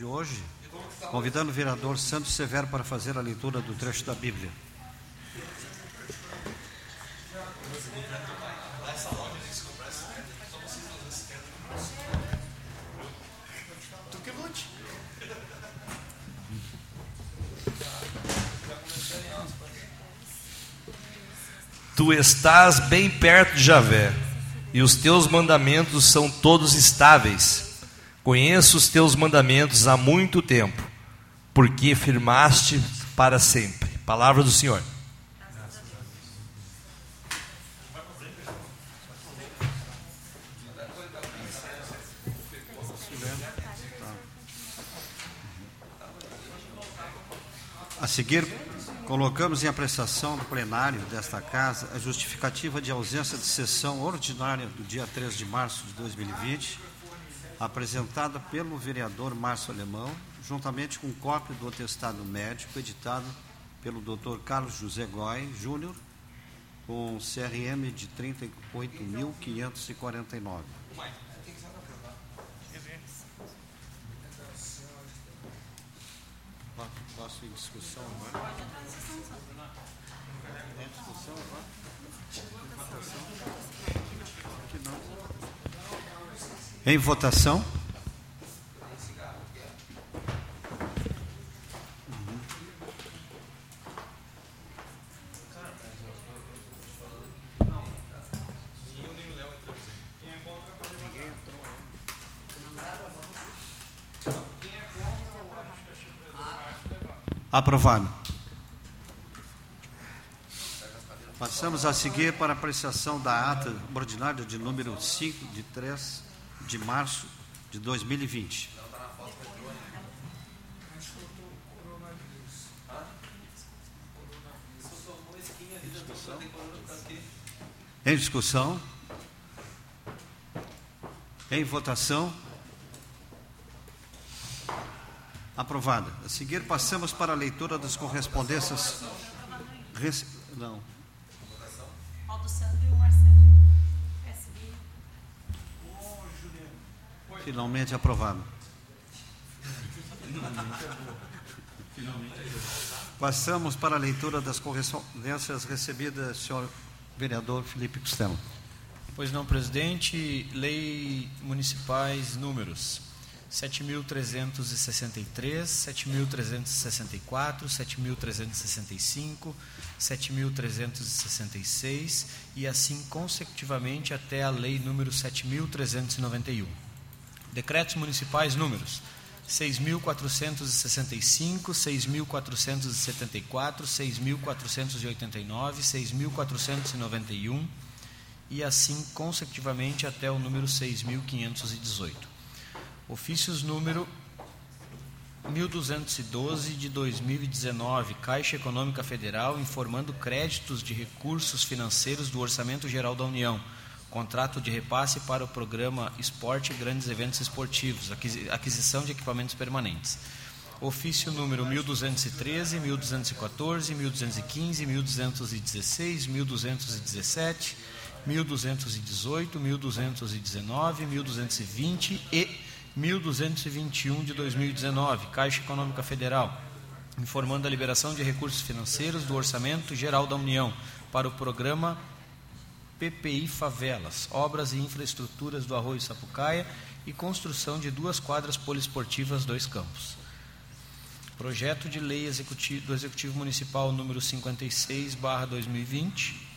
de hoje, convidando o vereador Santos Severo para fazer a leitura do trecho da Bíblia. Tu estás bem perto de Javé, e os teus mandamentos são todos estáveis. Conheço os teus mandamentos há muito tempo, porque firmaste para sempre. Palavra do Senhor. A seguir, colocamos em apreciação do plenário desta casa a justificativa de ausência de sessão ordinária do dia 3 de março de 2020, apresentada pelo vereador Márcio Alemão, juntamente com cópia do atestado médico editado pelo Dr. Carlos José Goy Júnior, com CRM de 38.549. Posso ir em discussão agora? Em discussão agora não. Em votação? Aprovado. Passamos a seguir para a apreciação da ata ordinária de número 5, de 3 de março de 2020. Em discussão? Em votação? Aprovada. A seguir, passamos para a leitura das correspondências. Não. Finalmente aprovado. Passamos para a leitura das correspondências recebidas, senhor vereador Felipe Costello. Pois não, presidente. Lei municipais números 7.363, 7.364, 7.365, 7.366 e assim consecutivamente até a lei número 7.391. Decretos municipais números 6.465, 6.474, 6.489, 6.491 e assim consecutivamente até o número 6.518. Ofícios número 1212 de 2019, Caixa Econômica Federal informando créditos de recursos financeiros do Orçamento Geral da União. Contrato de repasse para o programa Esporte e Grandes Eventos Esportivos, aquisição de equipamentos permanentes. Ofício número 1213, 1214, 1215, 1216, 1217, 1218, 1219, 1220 e 1221 de 2019, Caixa Econômica Federal, informando a liberação de recursos financeiros do Orçamento Geral da União para o programa PPI Favelas, obras e infraestruturas do Arroio Sapucaia e construção de duas quadras poliesportivas, dois campos. Projeto de lei executivo, do Executivo Municipal número 56, barra 2020,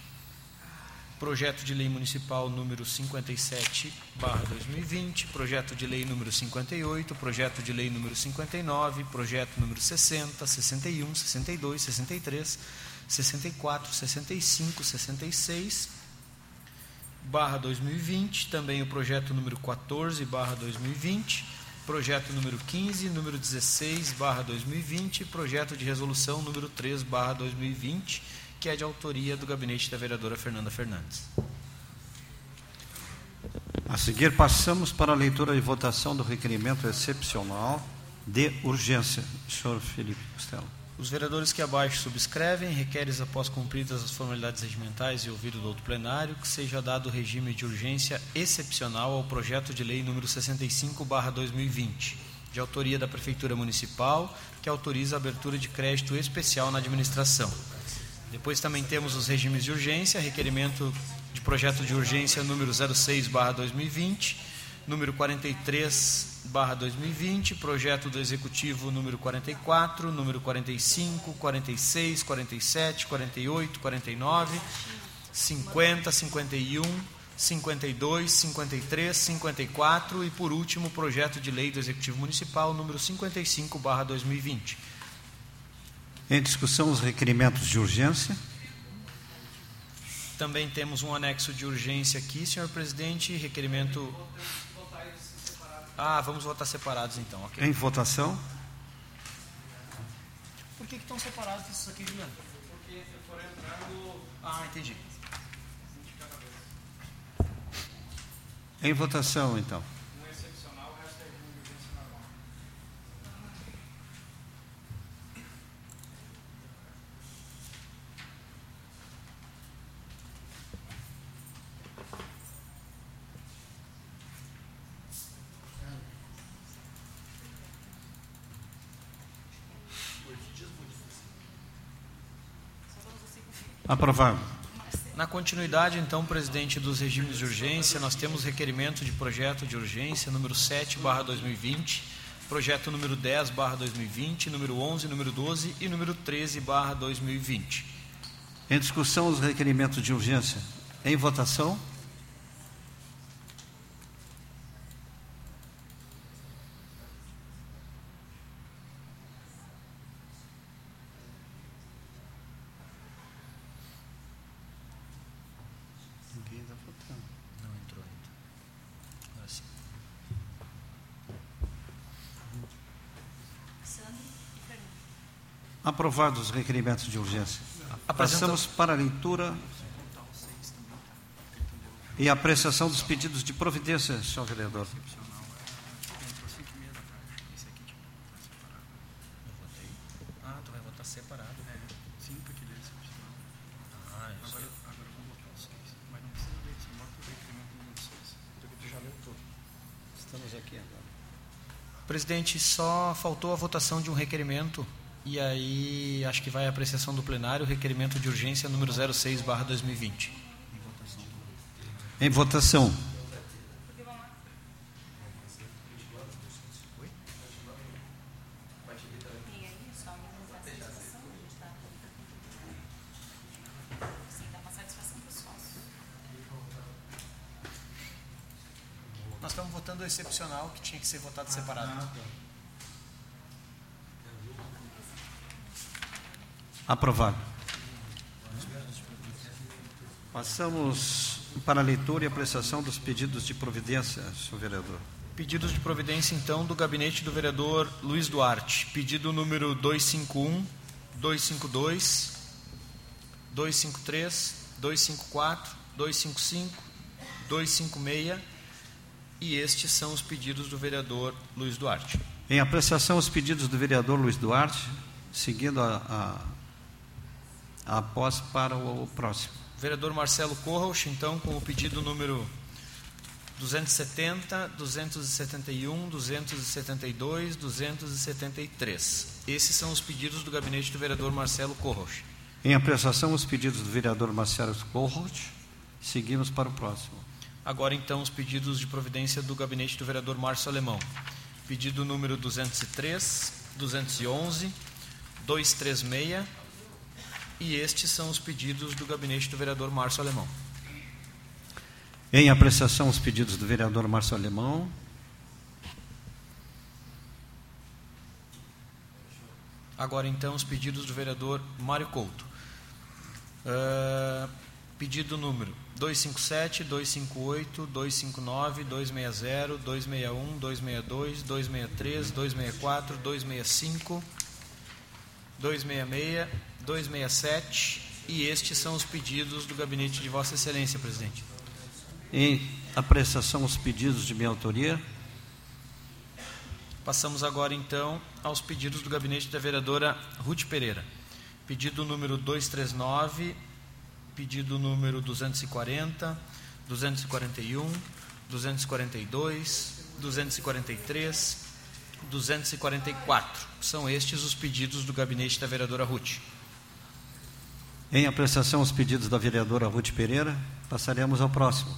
projeto de lei municipal número 57, barra 2020, projeto de lei número 58, projeto de lei número 59, projeto número 60, 61, 62, 63, 64, 65, 66, barra 2020, também o projeto número 14, barra 2020, projeto número 15, número 16, barra 2020, projeto de resolução número 3, barra 2020, que é de autoria do gabinete da vereadora Fernanda Fernandes. A seguir, passamos para a leitura e votação do requerimento excepcional de urgência. Senhor Felipe Costello. Os vereadores que abaixo subscrevem requerem, após cumpridas as formalidades regimentais e ouvido do outro plenário, que seja dado regime de urgência excepcional ao projeto de lei número 65/2020, de autoria da Prefeitura Municipal, que autoriza a abertura de crédito especial na administração. Depois também temos os regimes de urgência, requerimento de projeto de urgência número 06/2020, número 43/2020, projeto do executivo número 44, número 45, 46, 47, 48, 49, 50, 51, 52, 53, 54 e, por último, o projeto de lei do Executivo Municipal número 55/2020. Em discussão, os requerimentos de urgência. Também temos um anexo de urgência aqui, senhor presidente, requerimento. Ah, vamos votar separados então, ok. Em votação. Por que, que estão separados esses aqui, Juliano? Porque foram entrando. Ah, entendi. Em votação, então. Aprovado. Na continuidade, então, presidente dos regimes de urgência, nós temos requerimento de projeto de urgência número 7/2020, projeto número 10/2020, número 11, número 12 e número 13/2020. Em discussão, os requerimentos de urgência. Em votação. Ninguém está votando. Não entrou ainda. Agora sim. Sandro e Fernando. Aprovados os requerimentos de urgência. Passamos para a leitura e apreciação dos pedidos de providência, senhor vereador. Presidente, só faltou a votação de um requerimento e aí acho que vai a apreciação do plenário, requerimento de urgência número 06/2020. Em votação. Tem aí só uma satisfação, a gente está Sim, dá uma satisfação para os sócios. Nós estamos votando o excepcional que tinha que ser votado separado. Aprovado. Passamos para a leitura e apreciação dos pedidos de providência, senhor vereador. Pedidos de providência, então, do gabinete do vereador Luiz Duarte. Pedido número 251, 252, 253, 254, 255, 256. E estes são os pedidos do vereador Luiz Duarte. Em apreciação, os pedidos do vereador Luiz Duarte, seguindo a, a, a pós para o, próximo. Vereador Marcelo Corros, então, com o pedido número 270, 271, 272, 273. Esses são os pedidos do gabinete do vereador Marcelo Corros. Em apreciação, os pedidos do vereador Marcelo Corrote, seguimos para o próximo. Agora, então, os pedidos de providência do gabinete do vereador Márcio Alemão. Pedido número 203, 211, 236. E estes são os pedidos do gabinete do vereador Márcio Alemão. Em apreciação, os pedidos do vereador Márcio Alemão. Agora, então, os pedidos do vereador Mário Couto. Ah, pedido número 257, 258, 259, 260, 261, 262, 263, 264, 265, 266, 267 e estes são os pedidos do gabinete de Vossa Excelência, presidente. Em apreciação, os pedidos de minha autoria. Passamos agora então aos pedidos do gabinete da vereadora Ruth Pereira. Pedido número 239, pedido número 240, 241, 242, 243, 244. São estes os pedidos do gabinete da vereadora Ruth. Em apreciação os pedidos da vereadora Ruth Pereira, passaremos ao próximo.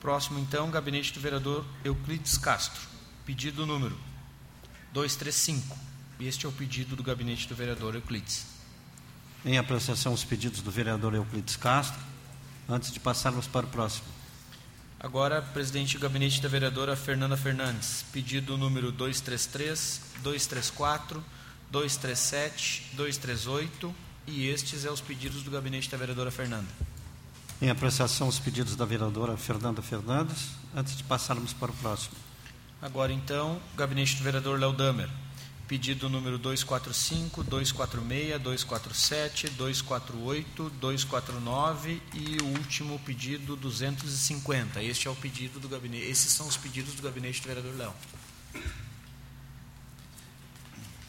Próximo, então, gabinete do vereador Euclides Castro. Pedido número 235. Este é o pedido do gabinete do vereador Euclides. Em apreciação os pedidos do vereador Euclides Castro, antes de passarmos para o próximo. Agora, presidente do gabinete da vereadora Fernanda Fernandes. Pedido número 233, 234, 237, 238 e estes é os pedidos do gabinete da vereadora Fernanda. Em apreciação os pedidos da vereadora Fernanda Fernandes, antes de passarmos para o próximo. Agora, então, gabinete do vereador Léo Damer. Pedido número 245, 246, 247, 248, 249 e o último pedido 250. Este é o pedido do gabinete. Esses são os pedidos do gabinete do vereador Léo.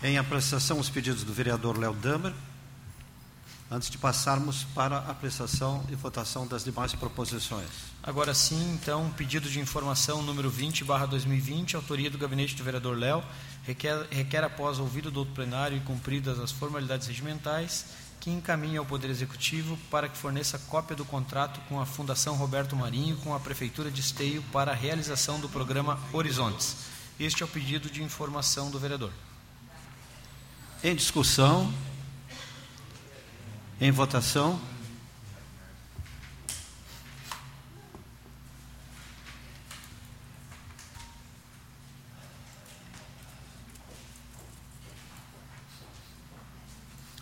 Em apreciação os pedidos do vereador Léo Damer, antes de passarmos para a apreciação e votação das demais proposições. Agora sim, então, pedido de informação número 20, barra 2020, autoria do gabinete do vereador Léo, requer, requer após ouvido do outro plenário e cumpridas as formalidades regimentais, que encaminhe ao Poder Executivo para que forneça cópia do contrato com a Fundação Roberto Marinho com a Prefeitura de Esteio para a realização do programa Horizontes. Este é o pedido de informação do vereador. Em discussão, em votação.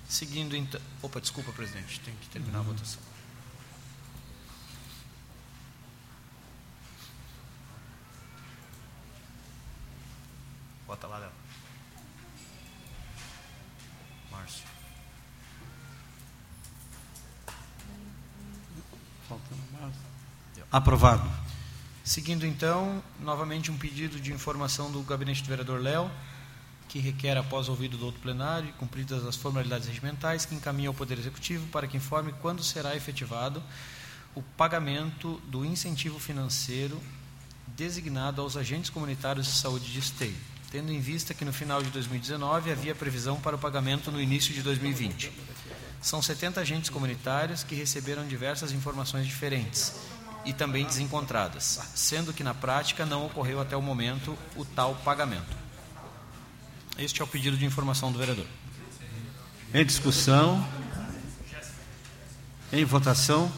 Seguindo então. Opa, desculpa, presidente, tem que terminar a votação. Bota lá, Aprovado. Seguindo então, novamente um pedido de informação do gabinete do vereador Léo, que requer, após ouvido do outro plenário e cumpridas as formalidades regimentais, que encaminha ao Poder Executivo para que informe quando será efetivado o pagamento do incentivo financeiro designado aos agentes comunitários de saúde de esteio, tendo em vista que no final de 2019 havia previsão para o pagamento no início de 2020. São 70 agentes comunitários que receberam diversas informações diferentes e também desencontradas, sendo que na prática não ocorreu até o momento o tal pagamento. Este é o pedido de informação do vereador. Em discussão. Em votação.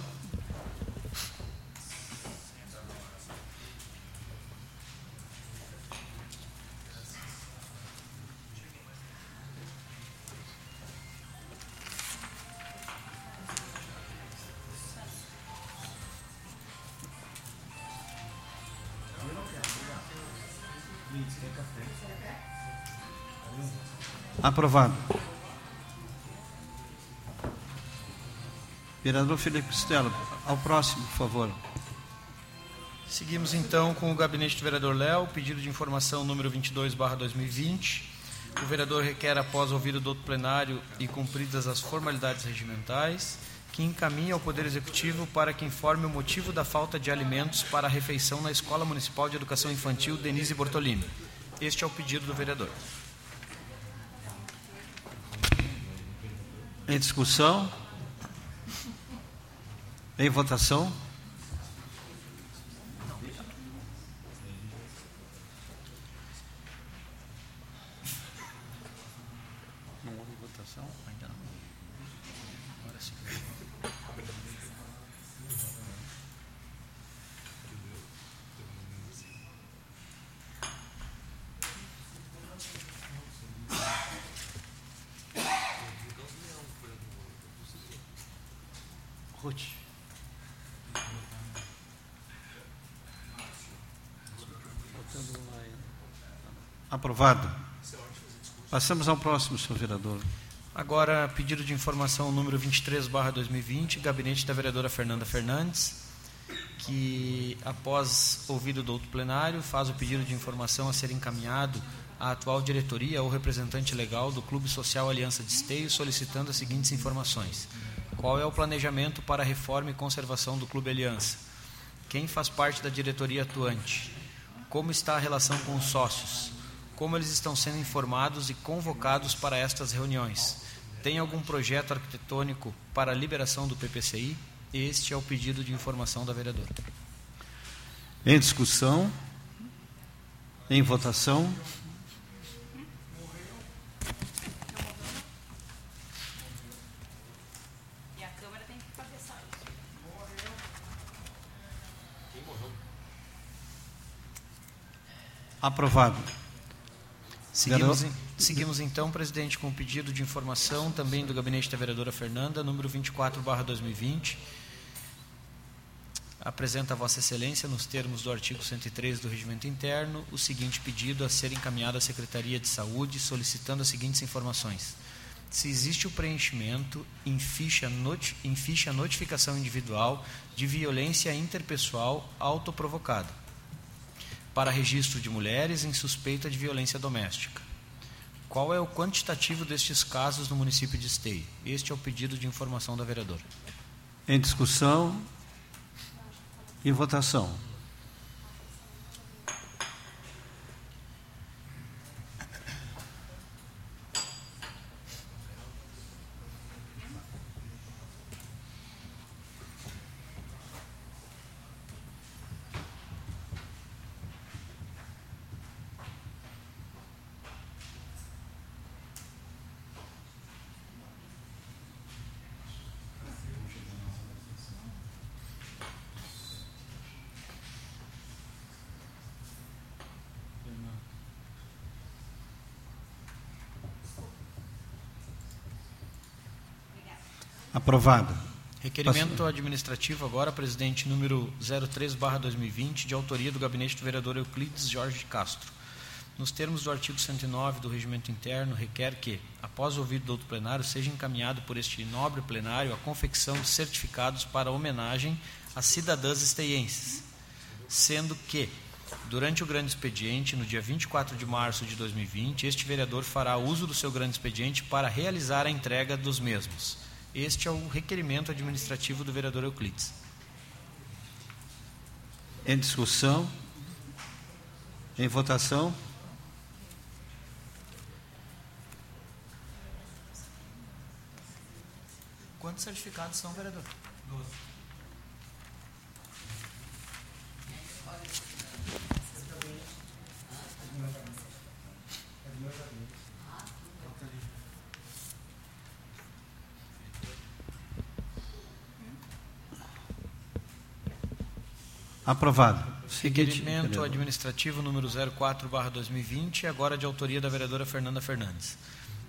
Aprovado. Vereador Felipe Costello, ao próximo, por favor. Seguimos então com o gabinete do vereador Léo, pedido de informação número 22, barra 2020. O vereador requer, após ouvido do outro plenário e cumpridas as formalidades regimentais, que encaminhe ao Poder Executivo para que informe o motivo da falta de alimentos para a refeição na Escola Municipal de Educação Infantil Denise Bortolini. Este é o pedido do vereador. Em discussão? Em votação? Não houve votação? Ainda não. Agora sim. Ruth. Aprovado. Passamos ao próximo, senhor vereador. Agora, pedido de informação número 23, barra 2020, gabinete da vereadora Fernanda Fernandes, que, após ouvido do outro plenário, faz o pedido de informação a ser encaminhado à atual diretoria ou representante legal do Clube Social Aliança de Esteio, solicitando as seguintes informações. Qual é o planejamento para a reforma e conservação do Clube Aliança? Quem faz parte da diretoria atuante? Como está a relação com os sócios? Como eles estão sendo informados e convocados para estas reuniões? Tem algum projeto arquitetônico para a liberação do PPCI? Este é o pedido de informação da vereadora. Em discussão. Em votação. E a Câmara tem que cabeçar isso. Aprovado. Seguimos, em- seguimos então, presidente, com o pedido de informação também do gabinete da vereadora Fernanda, número 24/2020. Apresenta a Vossa Excelência, nos termos do artigo 103 do Regimento Interno, o seguinte pedido a ser encaminhado à Secretaria de Saúde, solicitando as seguintes informações. Se existe o preenchimento em ficha, noti em ficha notificação individual de violência interpessoal autoprovocada para registro de mulheres em suspeita de violência doméstica. Qual é o quantitativo destes casos no município de Esteio? Este é o pedido de informação da vereadora. Em discussão. Em votação. Aprovado. Requerimento administrativo agora, presidente número 03/2020, de autoria do gabinete do vereador Euclides Jorge Castro. Nos termos do artigo 109 do Regimento Interno, requer que, após ouvido do outro plenário, seja encaminhado por este nobre plenário a confecção de certificados para homenagem às cidadãs esteienses, sendo que, durante o grande expediente, no dia 24 de março de 2020, este vereador fará uso do seu grande expediente para realizar a entrega dos mesmos. Este é o requerimento administrativo do vereador Euclides. Em discussão. Em votação. Quantos certificados são, vereador? Aprovado. Seguinte, Requerimento administrativo número 04/2020, agora de autoria da vereadora Fernanda Fernandes.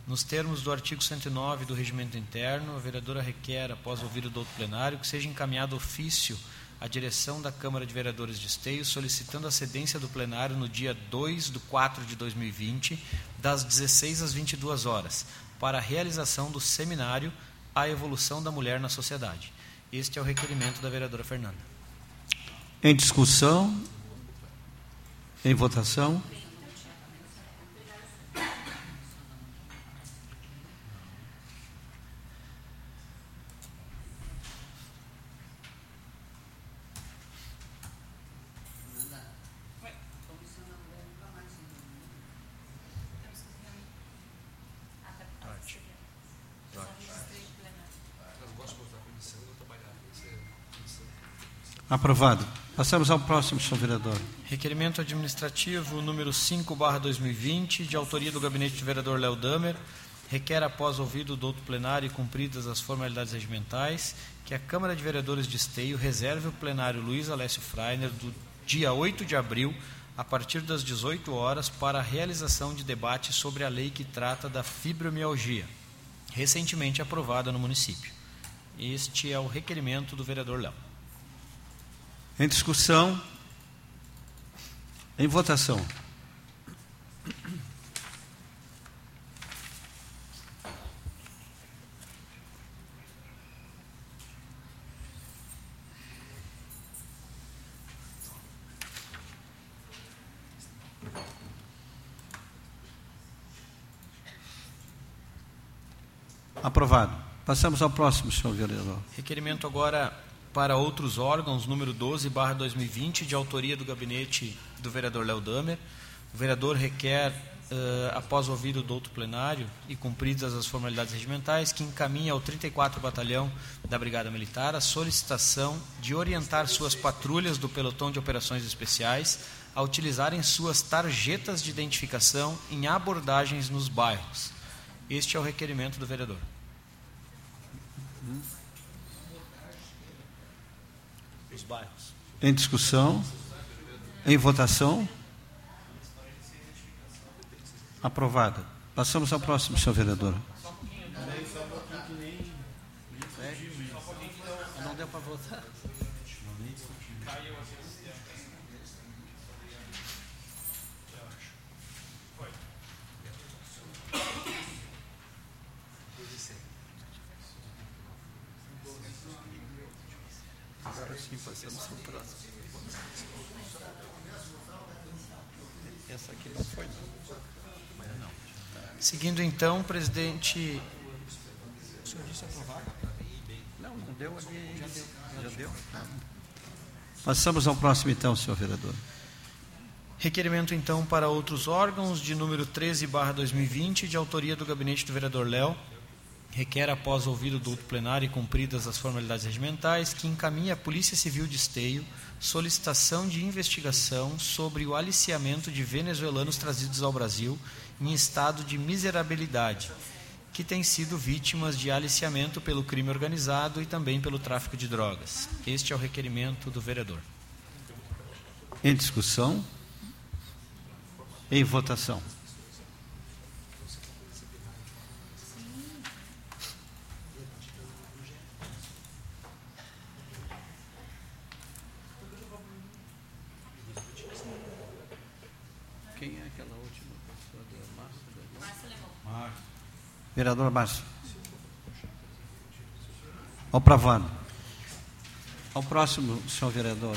Nos termos do artigo 109 do Regimento Interno, a vereadora requer, após ouvido do outro plenário, que seja encaminhado ofício à direção da Câmara de Vereadores de Esteio, solicitando a cedência do plenário no dia 2 de 4 de 2020, das 16 às 22 horas, para a realização do seminário A Evolução da Mulher na Sociedade. Este é o requerimento da vereadora Fernanda. Em discussão. Em votação. Aprovado. Passamos ao próximo, senhor vereador. Requerimento administrativo número 5/2020, de autoria do gabinete do vereador Léo Damer, requer após ouvido do outro plenário e cumpridas as formalidades regimentais, que a Câmara de Vereadores de Esteio reserve o plenário Luiz Alessio Freiner do dia 8 de abril, a partir das 18 horas, para a realização de debate sobre a lei que trata da fibromialgia, recentemente aprovada no município. Este é o requerimento do vereador Léo. Em discussão. Em votação. Aprovado. Passamos ao próximo, senhor vereador. Requerimento agora para outros órgãos, número 12, barra 2020, de autoria do gabinete do vereador Léo Damer. O vereador requer eh, após ouvido o douto plenário e cumpridas as formalidades regimentais, que encaminha ao 34 Batalhão da Brigada Militar a solicitação de orientar suas patrulhas do Pelotão de Operações Especiais a utilizarem suas tarjetas de identificação em abordagens nos bairros. Este é o requerimento do vereador. Os bairros. Em discussão? Em votação? Aprovado. Passamos ao próximo, senhor vereador. Não deu para votar? Agora sim, passamos ao próximo. Essa aqui não foi, Seguindo então, presidente. O senhor disse aprovado? Não, não deu ali. Já deu. Já deu? Passamos ao próximo, então, senhor vereador. Requerimento então para outros órgãos de número 13/2020, de autoria do gabinete do vereador Léo. Requer, após ouvido do plenário e cumpridas as formalidades regimentais, que encaminhe à Polícia Civil de Esteio solicitação de investigação sobre o aliciamento de venezuelanos trazidos ao Brasil em estado de miserabilidade, que têm sido vítimas de aliciamento pelo crime organizado e também pelo tráfico de drogas. Este é o requerimento do vereador. Em discussão? Em votação? Quem é aquela última pessoa da Márcia? Vereador Márcio. Aprovado. Ao próximo, senhor vereador.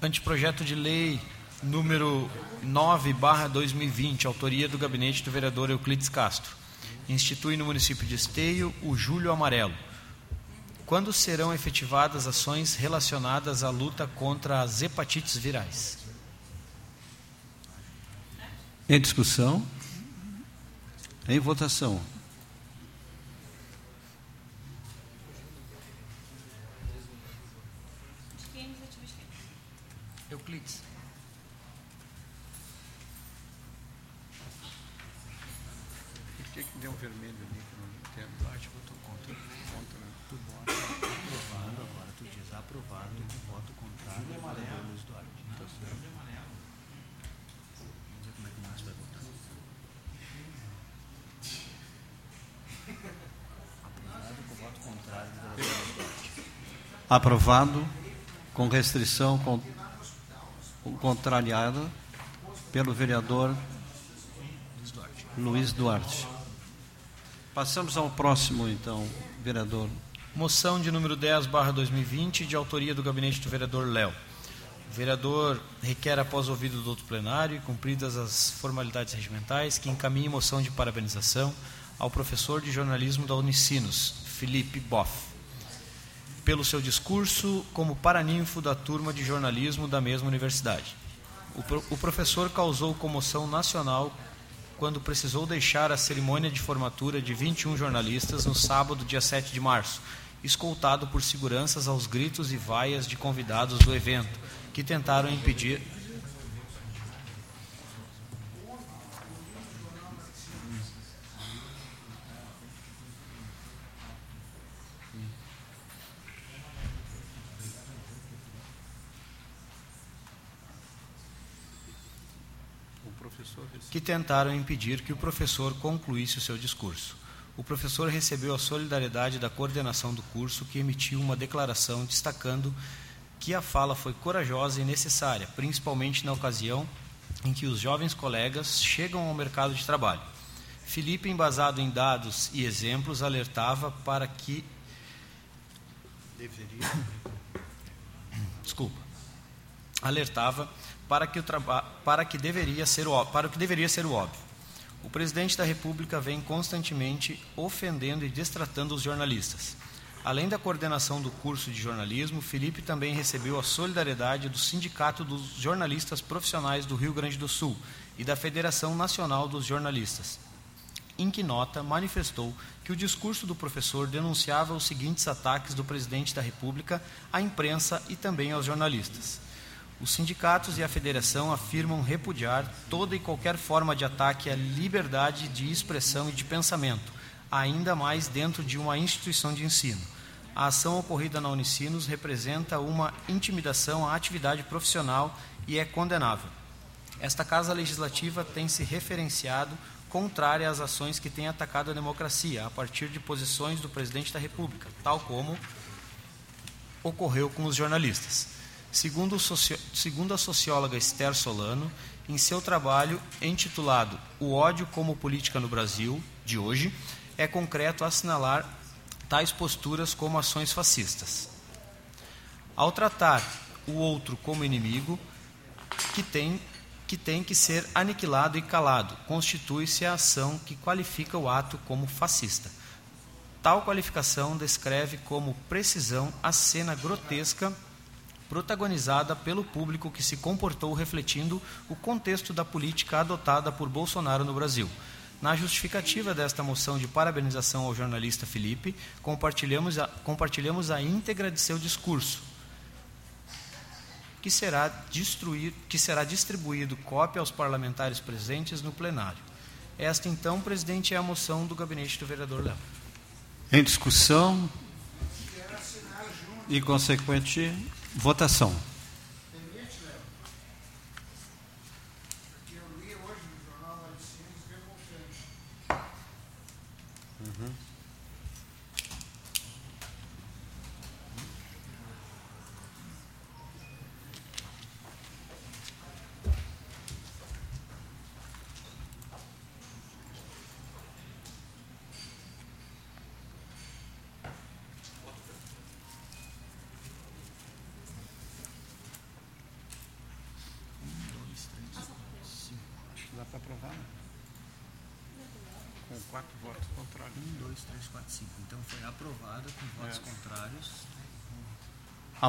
Anteprojeto de lei número 9/2020, autoria do gabinete do vereador Euclides Castro. Institui no município de Esteio o Julho Amarelo. Quando serão efetivadas ações relacionadas à luta contra as hepatites virais? Em discussão? Em votação? Quem é a iniciativa de quem? Euclides. Por que, que deu um vermelho ali que eu não entendo? Parte votou contra. Contra. Tu vota aprovado, agora tu diz aprovado, tu voto contrário, é amarelo. Luiz Duarte. Tá certo. Vamos ver como é que o Márcio vai votar. Aprovado com voto contrário do vereador Luiz Duarte. Aprovado com restrição con- contrariada pelo vereador Luiz Duarte. Passamos ao próximo, então, vereador. Moção de número 10/2020, de autoria do gabinete do vereador Léo. O vereador requer, após ouvido do doutor plenário e cumpridas as formalidades regimentais, que encaminhe moção de parabenização ao professor de jornalismo da Unicinos, Felipe Boff, pelo seu discurso como paraninfo da turma de jornalismo da mesma universidade. O, pro- o professor causou comoção nacional quando precisou deixar a cerimônia de formatura de 21 jornalistas no sábado, dia 7 de março, escoltado por seguranças aos gritos e vaias de convidados do evento, que tentaram impedir. O professor que tentaram impedir que o professor concluísse o seu discurso. O professor recebeu a solidariedade da coordenação do curso, que emitiu uma declaração destacando que a fala foi corajosa e necessária, principalmente na ocasião em que os jovens colegas chegam ao mercado de trabalho. Felipe, embasado em dados e exemplos, alertava para que deveria. desculpa, alertava para que, o para que deveria ser o, para o que deveria ser o óbvio. O presidente da República vem constantemente ofendendo e destratando os jornalistas. Além da coordenação do curso de jornalismo, Felipe também recebeu a solidariedade do Sindicato dos Jornalistas Profissionais do Rio Grande do Sul, e da Federação Nacional dos Jornalistas, em que nota manifestou que o discurso do professor denunciava os seguintes ataques do presidente da República à imprensa e também aos jornalistas. Os sindicatos e a federação afirmam repudiar toda e qualquer forma de ataque à liberdade de expressão e de pensamento, ainda mais dentro de uma instituição de ensino. A ação ocorrida na Unicinos representa uma intimidação à atividade profissional e é condenável. Esta Casa Legislativa tem se referenciado contrária às ações que têm atacado a democracia, a partir de posições do presidente da República, tal como ocorreu com os jornalistas. Segundo, segundo a socióloga Esther Solano, em seu trabalho intitulado O ódio como política no Brasil, de hoje, é concreto assinalar tais posturas como ações fascistas. Ao tratar o outro como inimigo, que tem que tem que ser aniquilado e calado, constitui-se a ação que qualifica o ato como fascista. Tal qualificação descreve como precisão a cena grotesca protagonizada pelo público que se comportou refletindo o contexto da política adotada por Bolsonaro no Brasil. Na justificativa desta moção de parabenização ao jornalista Felipe, compartilhamos a, compartilhamos a íntegra de seu discurso, que será, que será distribuído cópia aos parlamentares presentes no plenário. Esta, então, presidente, é a moção do gabinete do vereador Léo. Em discussão e consequente Votação.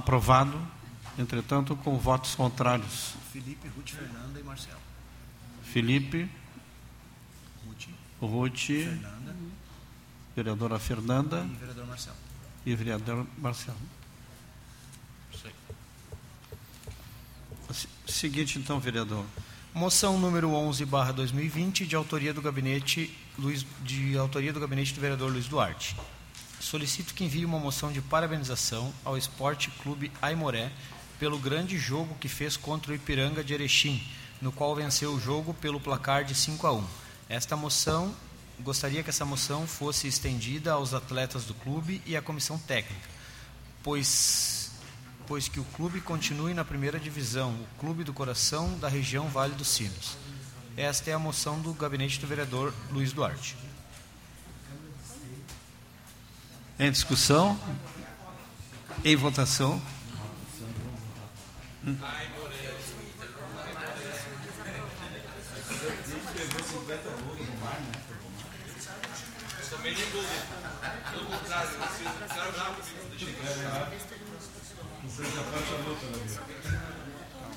Aprovado, entretanto, com votos contrários. Felipe, Ruth, Fernanda e Marcelo. Felipe, Ruth, Ruth Fernanda, vereadora Fernanda e vereador Marcelo. E vereador Marcelo. Seguinte, então, vereador. Moção número 11, barra 2020, de autoria do gabinete Luiz, de autoria do gabinete do vereador Luiz Duarte solicito que envie uma moção de parabenização ao Esporte Clube Aimoré pelo grande jogo que fez contra o Ipiranga de Erechim, no qual venceu o jogo pelo placar de 5 a 1. Esta moção, gostaria que essa moção fosse estendida aos atletas do clube e à comissão técnica, pois pois que o clube continue na primeira divisão, o clube do coração da região Vale dos Sinos. Esta é a moção do gabinete do vereador Luiz Duarte. Em discussão? Em votação? Hum.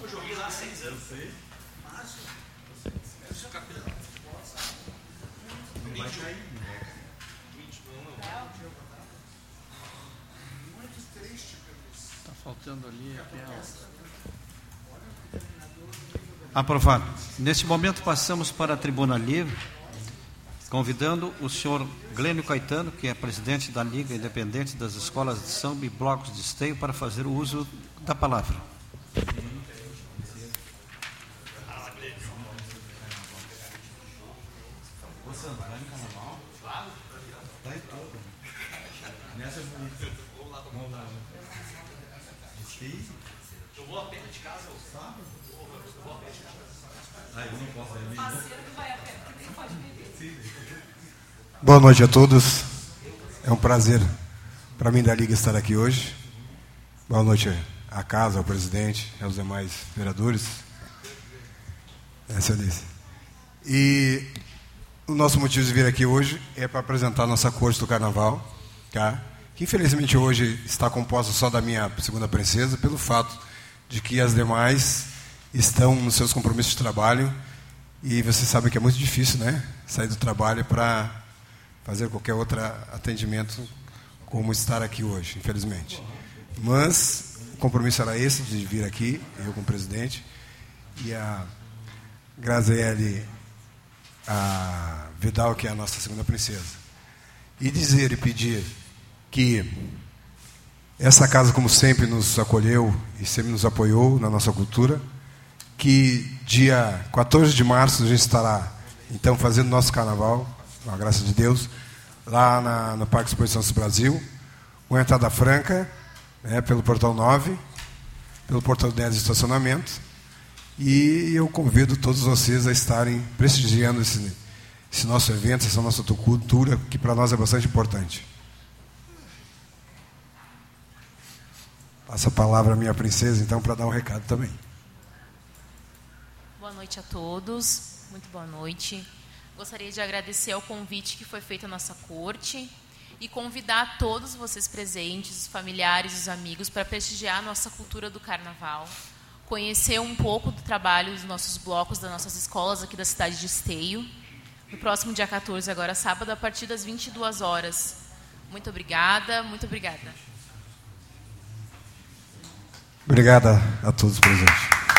Eu joguei lá anos. Eu vai cair. Faltando ali aquela. Aprovado. Neste momento passamos para a tribuna livre, convidando o senhor Glênio Caetano, que é presidente da Liga Independente das Escolas de Samba e Blocos de Esteio, para fazer o uso da palavra. Boa noite a todos. É um prazer para mim da Liga estar aqui hoje. Boa noite à casa, ao presidente, aos demais vereadores. Excelência. E o nosso motivo de vir aqui hoje é para apresentar a nossa corte do carnaval, tá? que infelizmente hoje está composta só da minha segunda princesa, pelo fato de que as demais estão nos seus compromissos de trabalho E você sabe que é muito difícil, né? Sair do trabalho para fazer qualquer outro atendimento como estar aqui hoje, infelizmente. Mas o compromisso era esse de vir aqui, eu como presidente, e a Graziele a Vidal, que é a nossa segunda princesa. E dizer e pedir que essa casa, como sempre, nos acolheu e sempre nos apoiou na nossa cultura, que dia 14 de março a gente estará, então, fazendo nosso carnaval, com a graça de Deus, lá na, no Parque Exposição Brasil, com entrada franca, né, pelo portão 9, pelo portão 10 de estacionamento, e eu convido todos vocês a estarem prestigiando esse, esse nosso evento, essa nossa cultura, que para nós é bastante importante. Passa a palavra à minha princesa, então, para dar um recado também. Boa noite a todos, muito boa noite. Gostaria de agradecer ao convite que foi feito à nossa corte e convidar todos vocês presentes, os familiares, os amigos, para prestigiar a nossa cultura do carnaval conhecer um pouco do trabalho dos nossos blocos, das nossas escolas aqui da cidade de Esteio. No próximo dia 14, agora sábado, a partir das 22 horas. Muito obrigada, muito obrigada. Obrigada a todos presentes.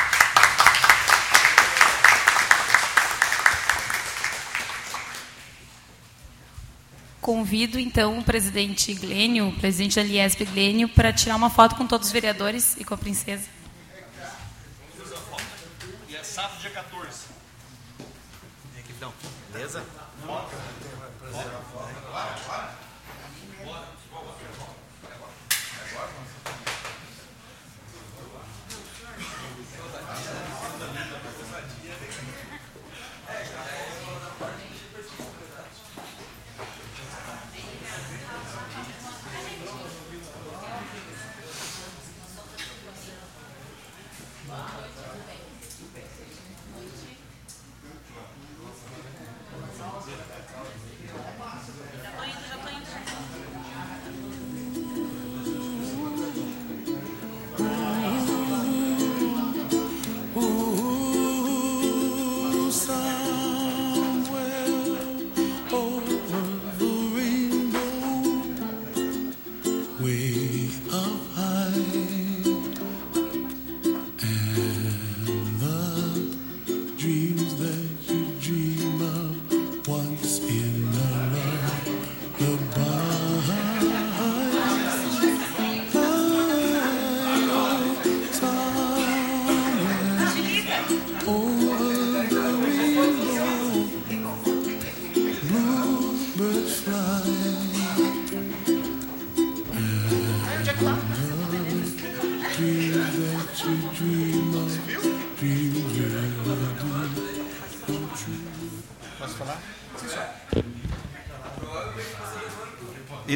Convido então o presidente Glênio, o presidente da Liesp Glênio, para tirar uma foto com todos os vereadores e com a princesa. Sábado, dia 14. Vem aqui, então. Beleza? Bora.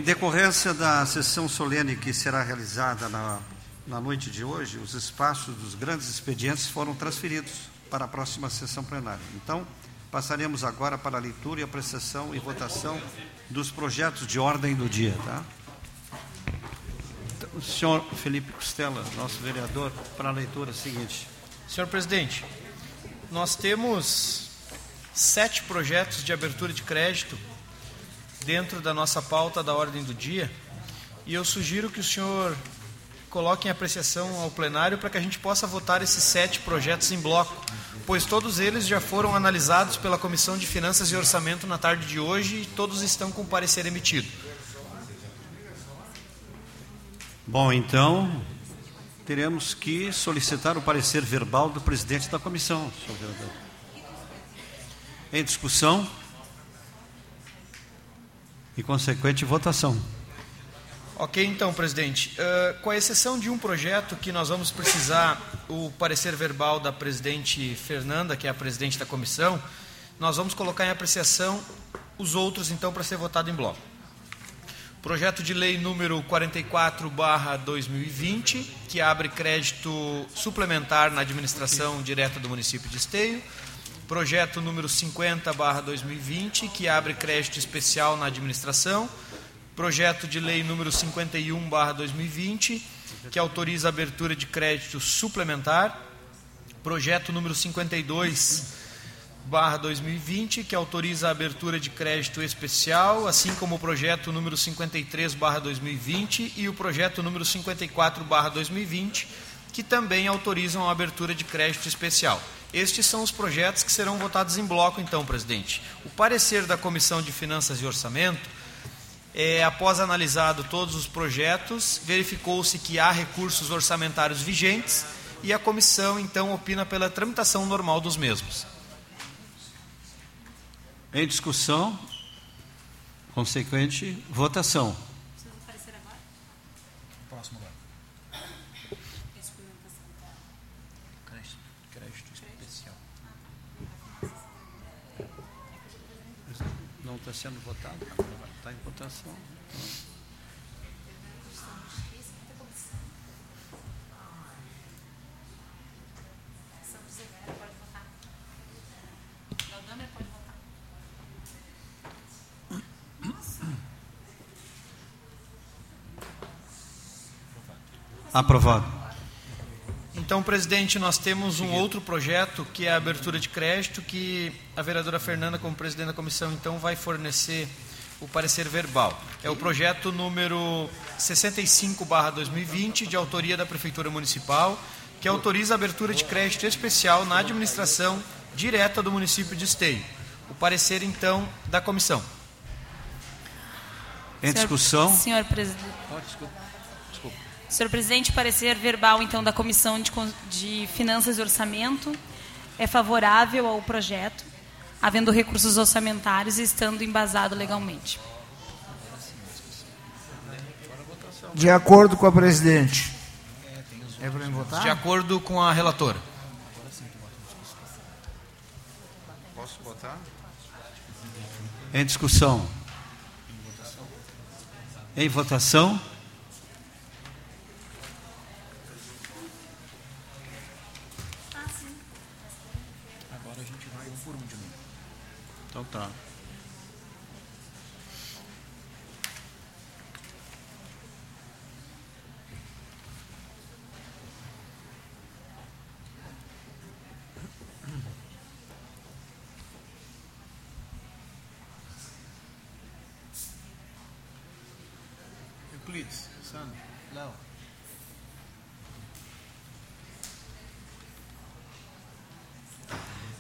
Decorrência da sessão solene que será realizada na, na noite de hoje, os espaços dos grandes expedientes foram transferidos para a próxima sessão plenária. Então, passaremos agora para a leitura e apreciação e votação dos projetos de ordem do dia. Tá? O senhor Felipe Costela, nosso vereador, para a leitura seguinte. Senhor presidente, nós temos sete projetos de abertura de crédito dentro da nossa pauta da ordem do dia. E eu sugiro que o senhor coloque em apreciação ao plenário para que a gente possa votar esses sete projetos em bloco, pois todos eles já foram analisados pela Comissão de Finanças e Orçamento na tarde de hoje e todos estão com parecer emitido. Bom, então teremos que solicitar o parecer verbal do presidente da comissão. Em discussão e consequente votação. Ok, então, presidente. Uh, com a exceção de um projeto que nós vamos precisar o parecer verbal da presidente Fernanda, que é a presidente da comissão, nós vamos colocar em apreciação os outros, então, para ser votado em bloco. Projeto de lei número 44/2020, que abre crédito suplementar na administração direta do município de Esteio projeto número 50/2020, que abre crédito especial na administração, projeto de lei número 51/2020, que autoriza a abertura de crédito suplementar, projeto número 52 barra 2020, que autoriza a abertura de crédito especial, assim como o projeto número 53 barra 2020 e o projeto número 54 barra 2020, que também autorizam a abertura de crédito especial. Estes são os projetos que serão votados em bloco, então, presidente. O parecer da Comissão de Finanças e Orçamento, é, após analisado todos os projetos, verificou-se que há recursos orçamentários vigentes e a comissão, então, opina pela tramitação normal dos mesmos. Em discussão, consequente, votação. Próximo agora. Crédito, crédito especial. Não está sendo votado, está em votação. Aprovado. Então, presidente, nós temos um outro projeto que é a abertura de crédito, que a vereadora Fernanda, como presidente da comissão, então vai fornecer o parecer verbal. É o projeto número 65/2020, de autoria da prefeitura municipal, que autoriza a abertura de crédito especial na administração direta do município de Esteio. O parecer então da comissão. Em discussão. Senhor presidente. Oh, desculpa. Senhor presidente, parecer verbal então da Comissão de, de Finanças e Orçamento é favorável ao projeto, havendo recursos orçamentários e estando embasado legalmente. De acordo com a presidente. É para votar? De acordo com a relatora. Posso votar? Em discussão. Em votação. Agora a gente vai um por um de novo. Então tá. Euclides, Sandro, Léo.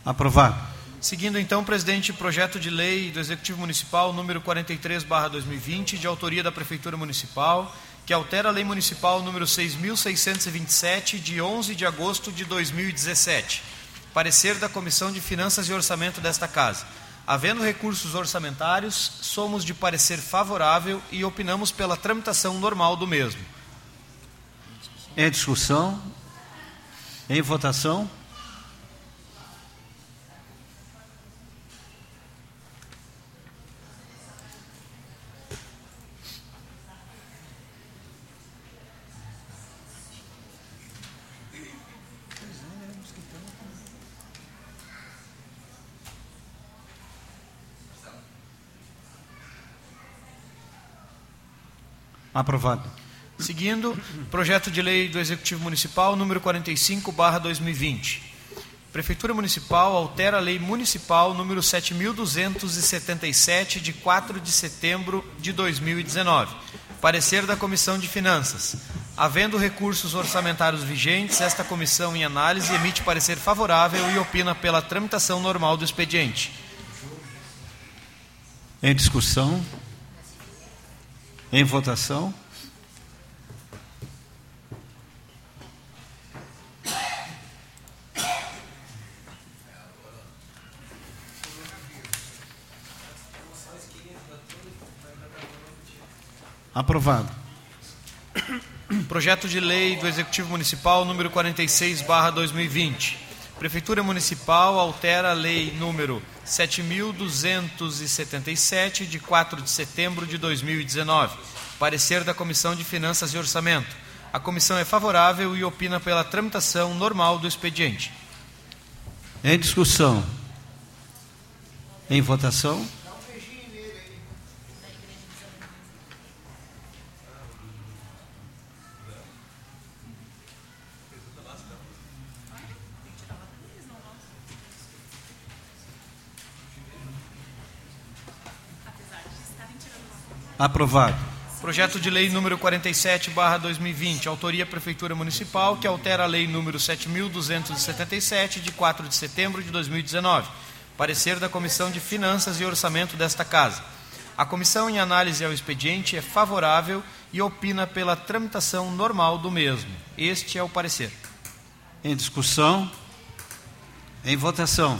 Aprovado. Seguindo então, presidente, projeto de lei do Executivo Municipal número 43/2020, de autoria da Prefeitura Municipal, que altera a Lei Municipal número 6627 de 11 de agosto de 2017. Parecer da Comissão de Finanças e Orçamento desta casa. Havendo recursos orçamentários, somos de parecer favorável e opinamos pela tramitação normal do mesmo. Em discussão. Em votação. Aprovado. Seguindo, projeto de lei do Executivo Municipal número 45/2020. Prefeitura Municipal altera a Lei Municipal número 7277 de 4 de setembro de 2019. Parecer da Comissão de Finanças. Havendo recursos orçamentários vigentes, esta comissão em análise emite parecer favorável e opina pela tramitação normal do expediente. Em discussão. Em votação. Aprovado. Projeto de lei do Executivo Municipal número 46/2020. Prefeitura Municipal altera a lei número 7277 de 4 de setembro de 2019. Parecer da Comissão de Finanças e Orçamento. A comissão é favorável e opina pela tramitação normal do expediente. Em discussão. Em votação. Aprovado. Projeto de lei número 47/2020, autoria Prefeitura Municipal, que altera a lei número 7277 de 4 de setembro de 2019. Parecer da Comissão de Finanças e Orçamento desta Casa. A comissão em análise ao expediente é favorável e opina pela tramitação normal do mesmo. Este é o parecer. Em discussão. Em votação.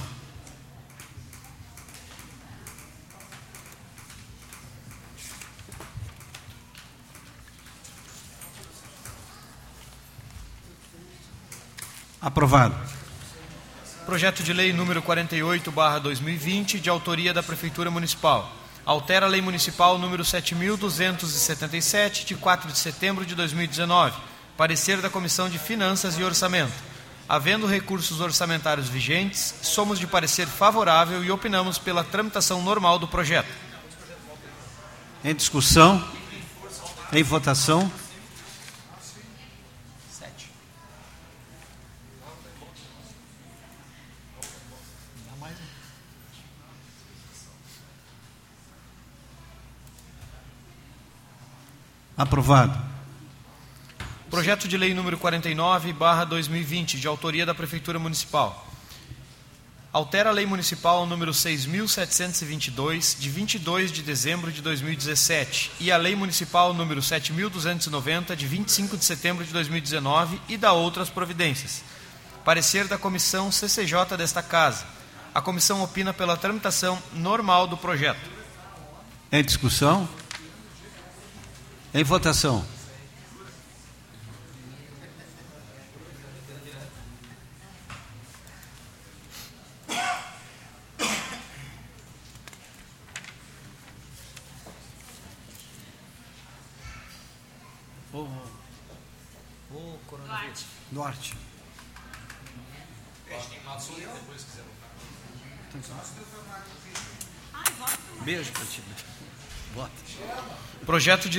Aprovado. Projeto de lei número 48/2020, de autoria da Prefeitura Municipal. Altera a lei municipal número 7277 de 4 de setembro de 2019. Parecer da Comissão de Finanças e Orçamento. Havendo recursos orçamentários vigentes, somos de parecer favorável e opinamos pela tramitação normal do projeto. Em discussão. Em votação. Aprovado. Projeto de lei número 49/2020, de autoria da Prefeitura Municipal. Altera a lei municipal número 6722 de 22 de dezembro de 2017 e a lei municipal número 7290 de 25 de setembro de 2019 e da outras providências. Parecer da comissão CCJ desta casa. A comissão opina pela tramitação normal do projeto. Em discussão. Em votação.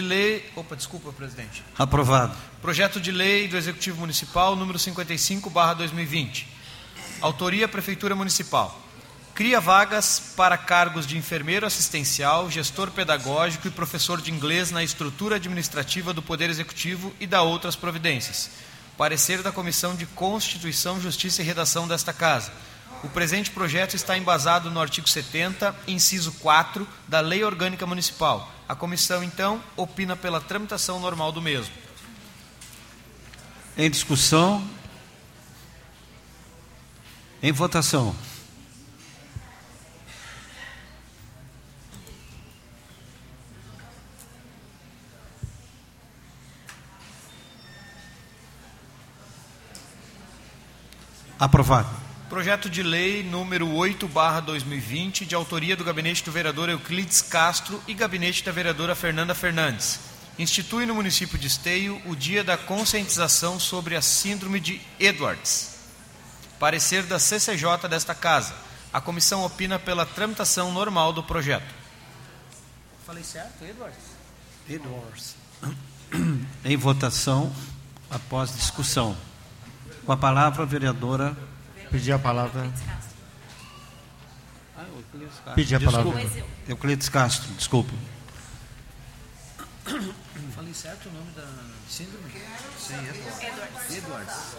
De lei. Opa, desculpa, presidente. Aprovado. Projeto de lei do Executivo Municipal número 55/2020. Autoria Prefeitura Municipal. Cria vagas para cargos de enfermeiro assistencial, gestor pedagógico e professor de inglês na estrutura administrativa do Poder Executivo e da outras providências. Parecer da Comissão de Constituição, Justiça e Redação desta Casa. O presente projeto está embasado no artigo 70, inciso 4 da Lei Orgânica Municipal. A comissão, então, opina pela tramitação normal do mesmo. Em discussão. Em votação. Aprovado. Projeto de lei número 8/2020, de autoria do gabinete do vereador Euclides Castro e gabinete da vereadora Fernanda Fernandes. Institui no município de Esteio o Dia da Conscientização sobre a Síndrome de Edwards. Parecer da CCJ desta casa. A comissão opina pela tramitação normal do projeto. Falei certo, Edwards? Edwards. Em votação, após discussão. Com a palavra, a vereadora. Pedir a palavra. Ah, Euclides Castro. Pedir a palavra. Desculpa. Euclides Castro, desculpa. Falei certo o nome da síndrome? Sim, Edwards. Edwards.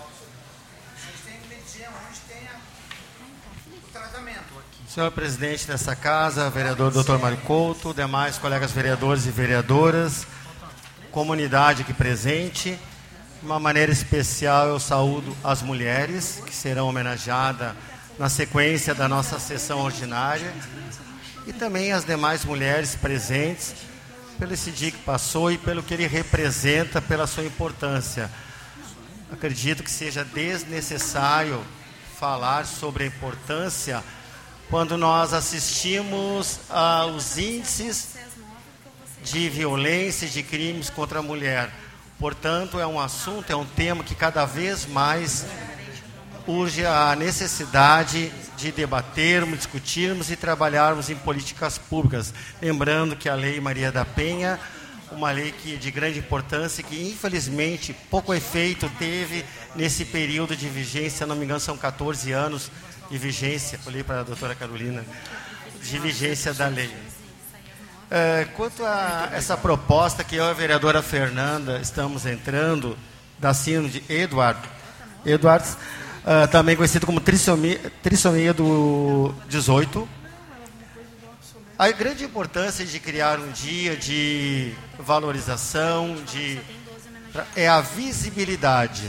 Senhor presidente dessa casa, vereador Dr. Mário Couto, demais colegas vereadores e vereadoras, comunidade aqui presente, de uma maneira especial eu saúdo as mulheres que serão homenageadas na sequência da nossa sessão ordinária e também as demais mulheres presentes pelo esse dia que passou e pelo que ele representa, pela sua importância. Acredito que seja desnecessário falar sobre a importância quando nós assistimos aos índices de violência e de crimes contra a mulher. Portanto, é um assunto, é um tema que cada vez mais urge a necessidade de debatermos, discutirmos e trabalharmos em políticas públicas. Lembrando que a Lei Maria da Penha, uma lei que de grande importância, que infelizmente pouco efeito teve nesse período de vigência, não me engano, são 14 anos de vigência, falei para a doutora Carolina, de vigência da lei. É, quanto a essa proposta que eu e a vereadora Fernanda estamos entrando, da síndrome de Edward, Edwards, uh, também conhecido como trissomia, trissomia do 18, a grande importância de criar um dia de valorização, de é a visibilidade.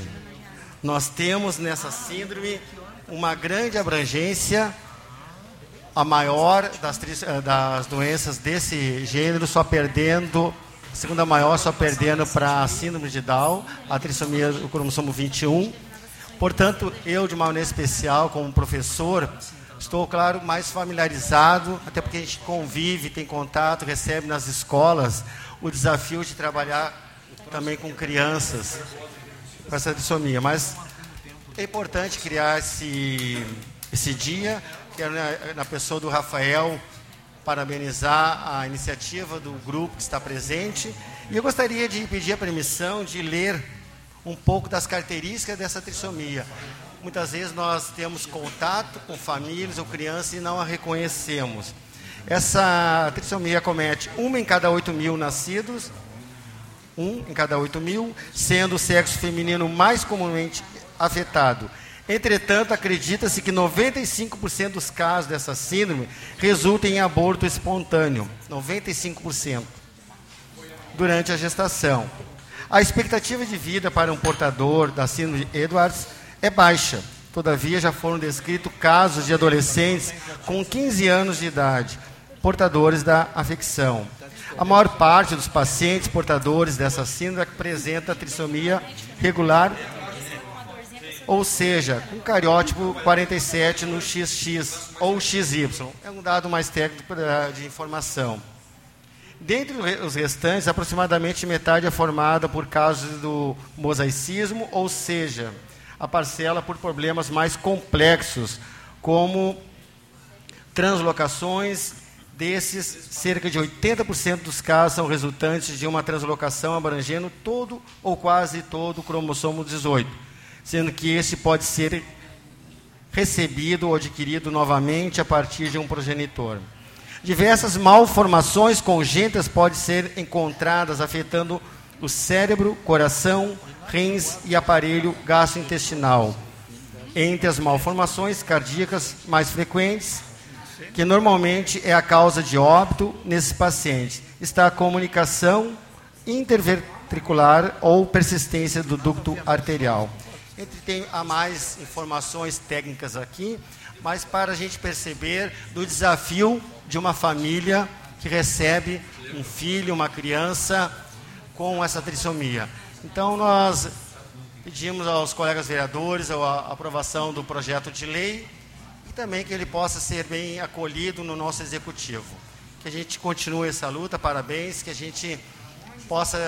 Nós temos nessa síndrome uma grande abrangência a maior das, eh, das doenças desse gênero, só perdendo, a segunda maior, só perdendo para a síndrome de Down, a trissomia do cromossomo 21. Portanto, eu, de uma maneira especial, como professor, estou, claro, mais familiarizado, até porque a gente convive, tem contato, recebe nas escolas o desafio de trabalhar também com crianças com essa trissomia. Mas é importante criar esse, esse dia Quero, na, na pessoa do Rafael, parabenizar a iniciativa do grupo que está presente. E eu gostaria de pedir a permissão de ler um pouco das características dessa trissomia. Muitas vezes nós temos contato com famílias ou crianças e não a reconhecemos. Essa trissomia comete uma em cada oito mil nascidos, um em cada oito mil, sendo o sexo feminino mais comumente afetado. Entretanto, acredita-se que 95% dos casos dessa síndrome resultam em aborto espontâneo. 95%. Durante a gestação. A expectativa de vida para um portador da síndrome de Edwards é baixa. Todavia, já foram descritos casos de adolescentes com 15 anos de idade, portadores da afecção. A maior parte dos pacientes portadores dessa síndrome apresenta trissomia regular ou seja, com cariótipo 47 no XX ou XY. É um dado mais técnico de informação. Dentre os restantes, aproximadamente metade é formada por casos do mosaicismo, ou seja, a parcela por problemas mais complexos, como translocações. Desses, cerca de 80% dos casos são resultantes de uma translocação abrangendo todo ou quase todo o cromossomo 18 sendo que esse pode ser recebido ou adquirido novamente a partir de um progenitor. Diversas malformações congênitas podem ser encontradas afetando o cérebro, coração, rins e aparelho gastrointestinal. Entre as malformações cardíacas mais frequentes, que normalmente é a causa de óbito nesses pacientes, está a comunicação interventricular ou persistência do ducto arterial. Entre tem a mais informações técnicas aqui, mas para a gente perceber do desafio de uma família que recebe um filho, uma criança com essa trissomia. Então nós pedimos aos colegas vereadores a aprovação do projeto de lei e também que ele possa ser bem acolhido no nosso executivo. Que a gente continue essa luta, parabéns, que a gente possa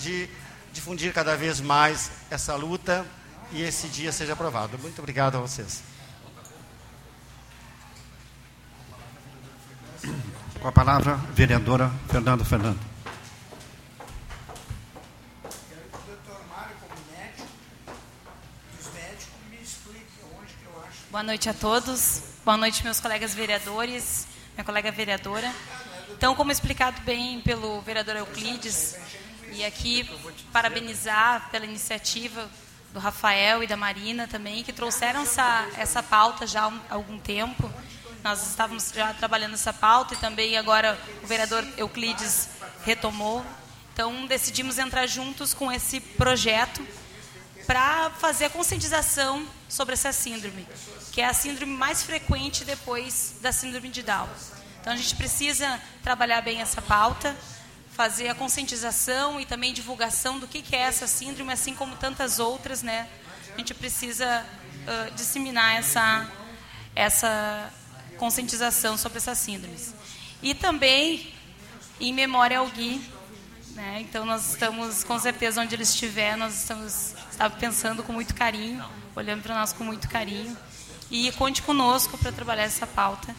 de, difundir cada vez mais essa luta e esse dia seja aprovado. Muito obrigado a vocês. Com a palavra, vereadora Fernando Fernando. Boa noite a todos. Boa noite, meus colegas vereadores, minha colega vereadora. Então, como explicado bem pelo vereador Euclides, e aqui parabenizar pela iniciativa do Rafael e da Marina também, que trouxeram essa, essa pauta já há algum tempo. Nós estávamos já trabalhando essa pauta e também agora o vereador Euclides retomou. Então decidimos entrar juntos com esse projeto para fazer a conscientização sobre essa síndrome, que é a síndrome mais frequente depois da síndrome de Down. Então a gente precisa trabalhar bem essa pauta fazer a conscientização e também divulgação do que, que é essa síndrome, assim como tantas outras, né? A gente precisa uh, disseminar essa, essa conscientização sobre essas síndromes. E também, em memória ao Gui, né? Então, nós estamos, com certeza, onde ele estiver, nós estamos, estamos pensando com muito carinho, olhando para nós com muito carinho. E conte conosco para trabalhar essa pauta.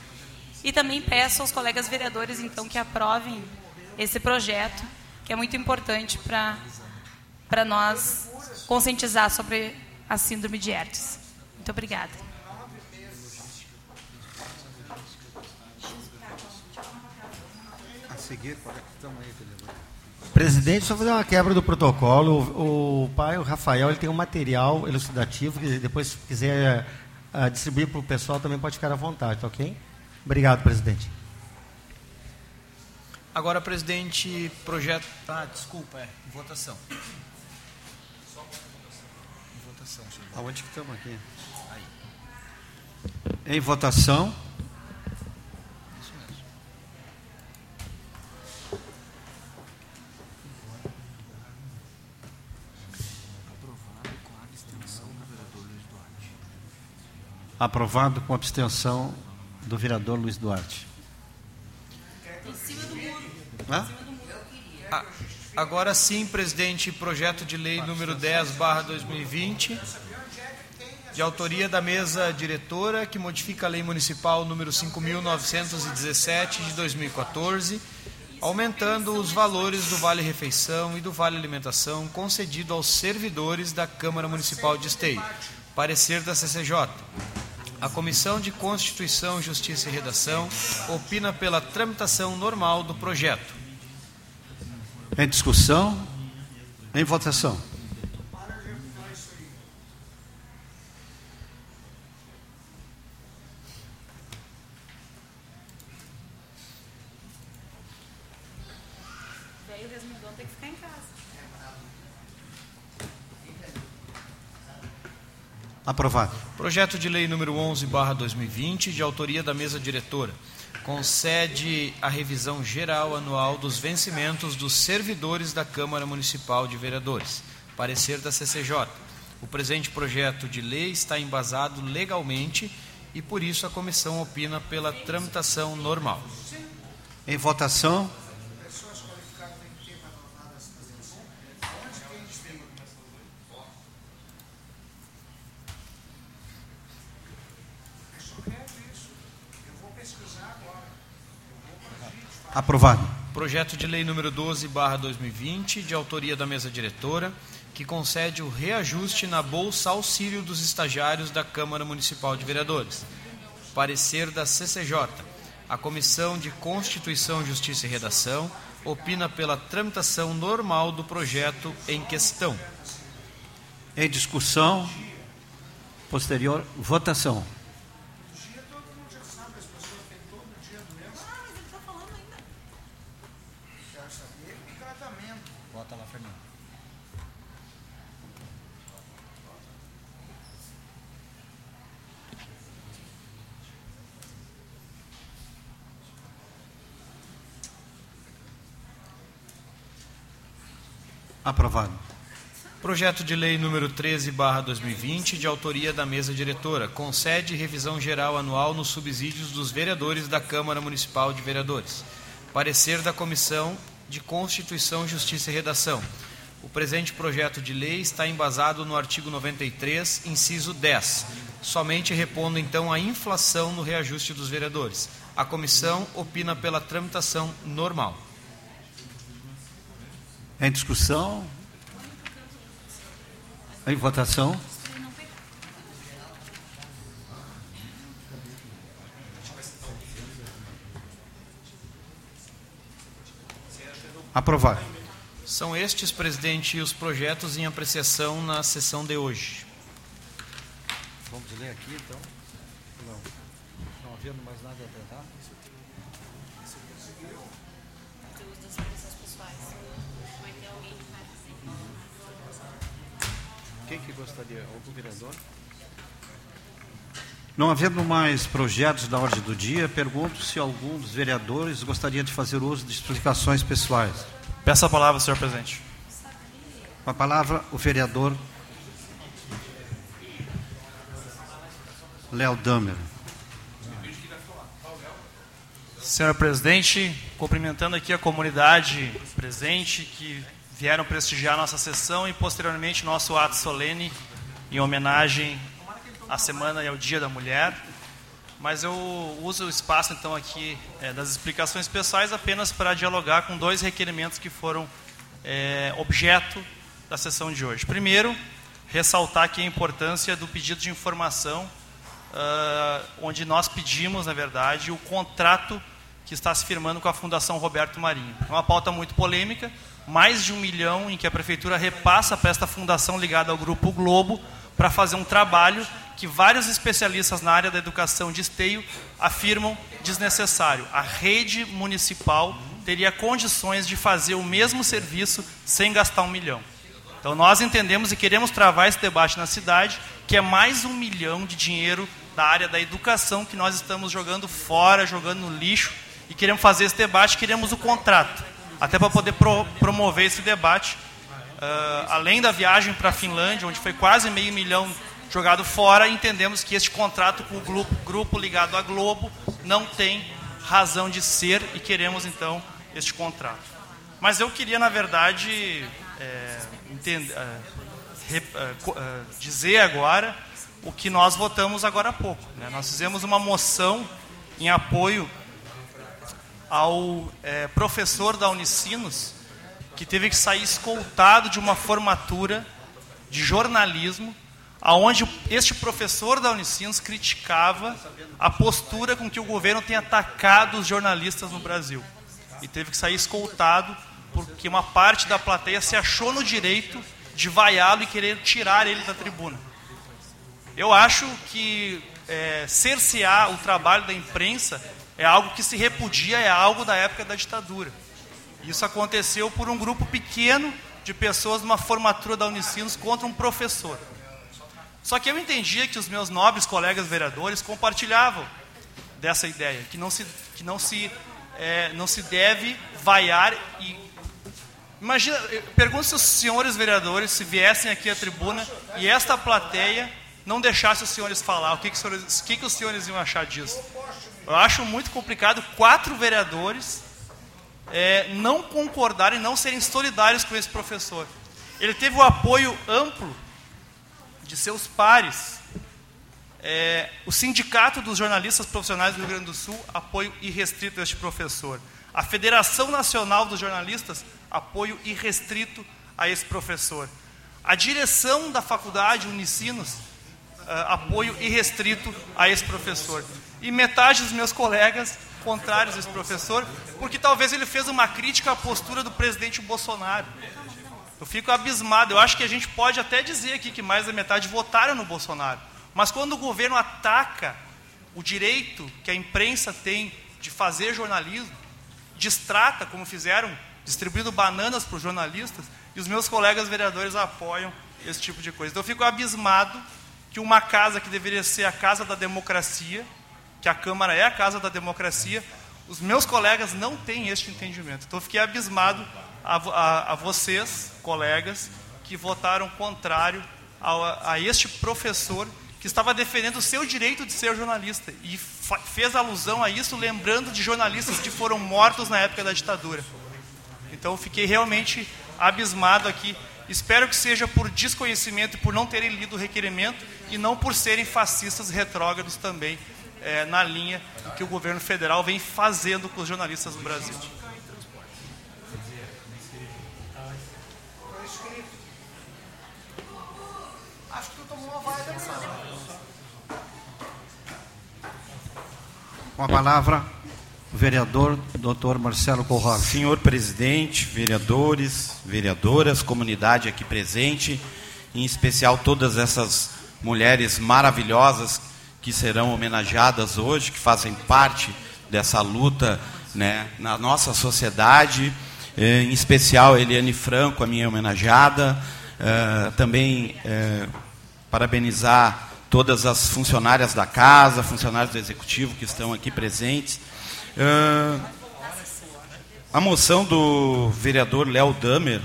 E também peço aos colegas vereadores, então, que aprovem esse projeto, que é muito importante para nós conscientizar sobre a síndrome de Hertz. Muito obrigada. É? Presidente, só fazer uma quebra do protocolo. O, o pai, o Rafael, ele tem um material elucidativo que depois, se quiser uh, distribuir para o pessoal, também pode ficar à vontade, tá ok? Obrigado, presidente. Agora, presidente, projeto. Ah, desculpa, é. Votação. Votação, senhor. Aonde que estamos aqui? Aí. Em votação. Aprovado com abstenção do vereador Luiz Duarte. Em cima do muro. Hã? Agora sim, presidente, projeto de lei número 10, barra 2020, de autoria da mesa diretora, que modifica a lei municipal número 5.917 de 2014, aumentando os valores do Vale Refeição e do Vale Alimentação concedido aos servidores da Câmara Municipal de Esteio. Parecer da CCJ. A Comissão de Constituição, Justiça e Redação opina pela tramitação normal do projeto. Em discussão, em votação. Veio resmungão, tem que ficar em casa. Aprovado. Projeto de lei número 11, barra 2020, de autoria da mesa diretora, concede a revisão geral anual dos vencimentos dos servidores da Câmara Municipal de Vereadores. Parecer da CCJ. O presente projeto de lei está embasado legalmente e por isso a comissão opina pela tramitação normal. Em votação. Aprovado. Projeto de lei número 12, barra 2020, de autoria da mesa diretora, que concede o reajuste na bolsa auxílio dos estagiários da Câmara Municipal de Vereadores. Parecer da CCJ. A Comissão de Constituição, Justiça e Redação opina pela tramitação normal do projeto em questão. Em discussão, posterior votação. Aprovado. Projeto de lei número 13, barra 2020, de autoria da mesa diretora, concede revisão geral anual nos subsídios dos vereadores da Câmara Municipal de Vereadores. Parecer da Comissão de Constituição, Justiça e Redação. O presente projeto de lei está embasado no artigo 93, inciso 10, somente repondo então a inflação no reajuste dos vereadores. A comissão opina pela tramitação normal. Em discussão. Em votação. Aprovado. São estes, presidente, os projetos em apreciação na sessão de hoje. Vamos ler aqui então? Não. Não havendo mais nada a tratar? Quem que gostaria? Algum vereador? Não havendo mais projetos da ordem do dia, pergunto se algum dos vereadores gostaria de fazer uso de explicações pessoais. Peço a palavra, senhor presidente. Com a palavra, o vereador Léo Damer. Senhor presidente, cumprimentando aqui a comunidade presente que vieram prestigiar nossa sessão e posteriormente nosso ato solene em homenagem à semana e ao Dia da Mulher. Mas eu uso o espaço então aqui é, das explicações pessoais apenas para dialogar com dois requerimentos que foram é, objeto da sessão de hoje. Primeiro, ressaltar aqui a importância do pedido de informação, uh, onde nós pedimos, na verdade, o contrato que está se firmando com a Fundação Roberto Marinho. É uma pauta muito polêmica, mais de um milhão em que a prefeitura repassa para esta fundação ligada ao Grupo Globo para fazer um trabalho que vários especialistas na área da educação de esteio afirmam desnecessário. A rede municipal teria condições de fazer o mesmo serviço sem gastar um milhão. Então nós entendemos e queremos travar esse debate na cidade, que é mais um milhão de dinheiro da área da educação que nós estamos jogando fora, jogando no lixo, e queremos fazer esse debate, queremos o contrato, até para poder pro, promover esse debate. Uh, além da viagem para a Finlândia, onde foi quase meio milhão jogado fora, entendemos que este contrato com o grupo, grupo ligado à Globo não tem razão de ser e queremos então este contrato. Mas eu queria, na verdade, é, entender, é, rep, é, é, dizer agora o que nós votamos agora há pouco. Né? Nós fizemos uma moção em apoio ao é, professor da Unicinos, que teve que sair escoltado de uma formatura de jornalismo, aonde este professor da Unicinos criticava a postura com que o governo tem atacado os jornalistas no Brasil. E teve que sair escoltado porque uma parte da plateia se achou no direito de vaiá-lo e querer tirar ele da tribuna. Eu acho que é, cercear o trabalho da imprensa é algo que se repudia, é algo da época da ditadura. Isso aconteceu por um grupo pequeno de pessoas numa formatura da Unicinos contra um professor. Só que eu entendia que os meus nobres colegas vereadores compartilhavam dessa ideia, que não se, que não se, é, não se deve vaiar e Imagina, pergunto se os senhores vereadores, se viessem aqui à tribuna e esta plateia não deixasse os senhores falar, o que, que, os, senhores, o que, que os senhores iam achar disso? Eu acho muito complicado quatro vereadores é, não concordarem, não serem solidários com esse professor. Ele teve o apoio amplo de seus pares. É, o Sindicato dos Jornalistas Profissionais do Rio Grande do Sul, apoio irrestrito a este professor. A Federação Nacional dos Jornalistas, apoio irrestrito a esse professor. A direção da faculdade Unicinos, uh, apoio irrestrito a esse professor. E metade dos meus colegas contrários a esse professor, porque talvez ele fez uma crítica à postura do presidente Bolsonaro. Eu fico abismado. Eu acho que a gente pode até dizer aqui que mais da metade votaram no Bolsonaro. Mas quando o governo ataca o direito que a imprensa tem de fazer jornalismo, distrata, como fizeram distribuindo bananas para os jornalistas, e os meus colegas vereadores apoiam esse tipo de coisa. Então eu fico abismado que uma casa que deveria ser a casa da democracia, que a Câmara é a casa da democracia, os meus colegas não têm este entendimento. Então eu fiquei abismado a, a, a vocês, colegas, que votaram contrário a, a este professor que estava defendendo o seu direito de ser jornalista e fez alusão a isso, lembrando de jornalistas que foram mortos na época da ditadura. Então fiquei realmente abismado aqui. Espero que seja por desconhecimento e por não terem lido o requerimento e não por serem fascistas retrógrados também é, na linha que o governo federal vem fazendo com os jornalistas no Brasil. Com a palavra, o vereador doutor Marcelo Corral. Senhor presidente, vereadores, vereadoras, comunidade aqui presente, em especial todas essas mulheres maravilhosas que serão homenageadas hoje, que fazem parte dessa luta né, na nossa sociedade, eh, em especial Eliane Franco, a minha homenageada, eh, também eh, parabenizar todas as funcionárias da casa, funcionários do executivo que estão aqui presentes, a moção do vereador Léo Damer,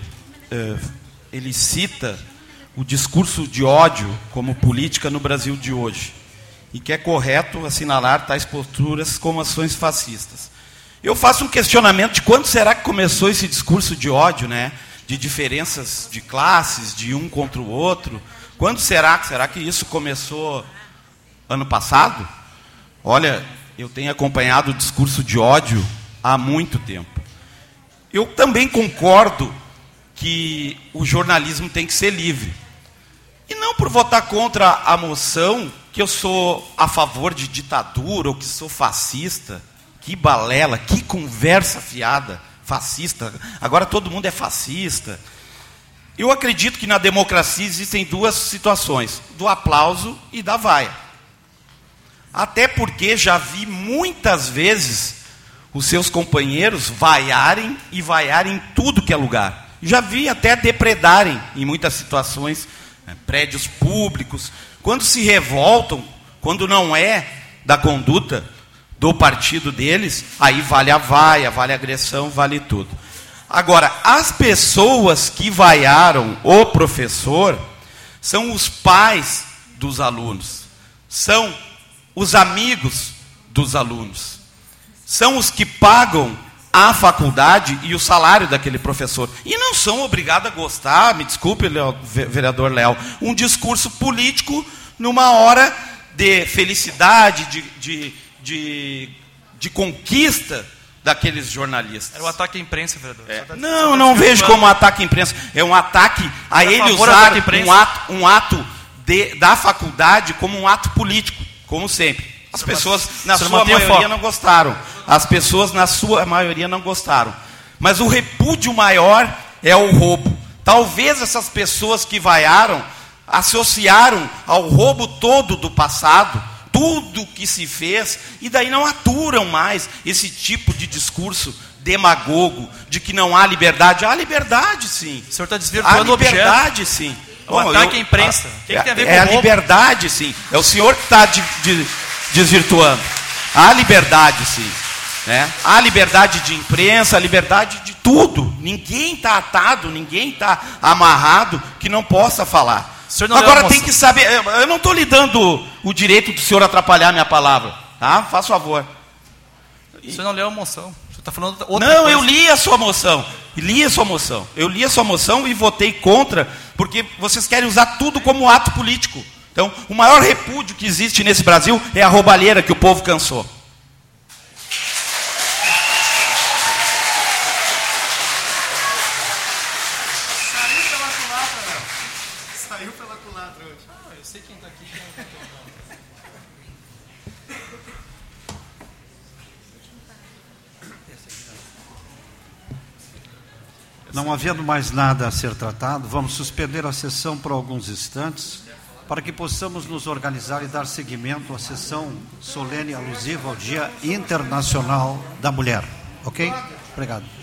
ele cita o discurso de ódio como política no Brasil de hoje e que é correto assinalar tais posturas como ações fascistas. Eu faço um questionamento de quando será que começou esse discurso de ódio, né? De diferenças de classes, de um contra o outro. Quando será? Será que isso começou ano passado? Olha, eu tenho acompanhado o discurso de ódio há muito tempo. Eu também concordo que o jornalismo tem que ser livre. E não por votar contra a moção que eu sou a favor de ditadura ou que sou fascista. Que balela, que conversa fiada, fascista. Agora todo mundo é fascista. Eu acredito que na democracia existem duas situações: do aplauso e da vaia. Até porque já vi muitas vezes os seus companheiros vaiarem e vaiarem em tudo que é lugar. Já vi até depredarem em muitas situações, né, prédios públicos, quando se revoltam, quando não é da conduta do partido deles, aí vale a vaia, vale a agressão, vale tudo. Agora, as pessoas que vaiaram o professor são os pais dos alunos, são os amigos dos alunos, são os que pagam a faculdade e o salário daquele professor. E não são obrigados a gostar, me desculpe, Leo, vereador Léo, um discurso político numa hora de felicidade, de, de, de, de conquista daqueles jornalistas. Era o ataque à imprensa, vereador. É. Não, não vejo como um ataque à imprensa. É um ataque a ele usar um ato, um ato de, da faculdade como um ato político, como sempre. As pessoas, na sua maioria, não gostaram. As pessoas, na sua maioria, não gostaram. Mas o repúdio maior é o roubo. Talvez essas pessoas que vaiaram associaram ao roubo todo do passado tudo que se fez, e daí não aturam mais esse tipo de discurso demagogo, de que não há liberdade. Há liberdade, sim. O senhor está desvirtuando há liberdade, sim. O Bom, ataque eu, à imprensa. A, que, é, que tem a ver é com a roubo? liberdade, sim. É o senhor que está de, de, desvirtuando. Há liberdade, sim. Né? Há liberdade de imprensa, liberdade de tudo. Ninguém está atado, ninguém está amarrado que não possa falar. Agora tem que saber, eu não estou lhe dando o direito do senhor atrapalhar minha palavra, tá? Faz favor. O senhor não leu a moção. Você está falando outra Não, coisa. eu li a sua moção. Li a sua moção. Eu li a sua moção e votei contra, porque vocês querem usar tudo como ato político. Então, o maior repúdio que existe nesse Brasil é a roubalheira que o povo cansou. Não havendo mais nada a ser tratado, vamos suspender a sessão por alguns instantes para que possamos nos organizar e dar seguimento à sessão solene alusiva ao Dia Internacional da Mulher. Ok? Obrigado.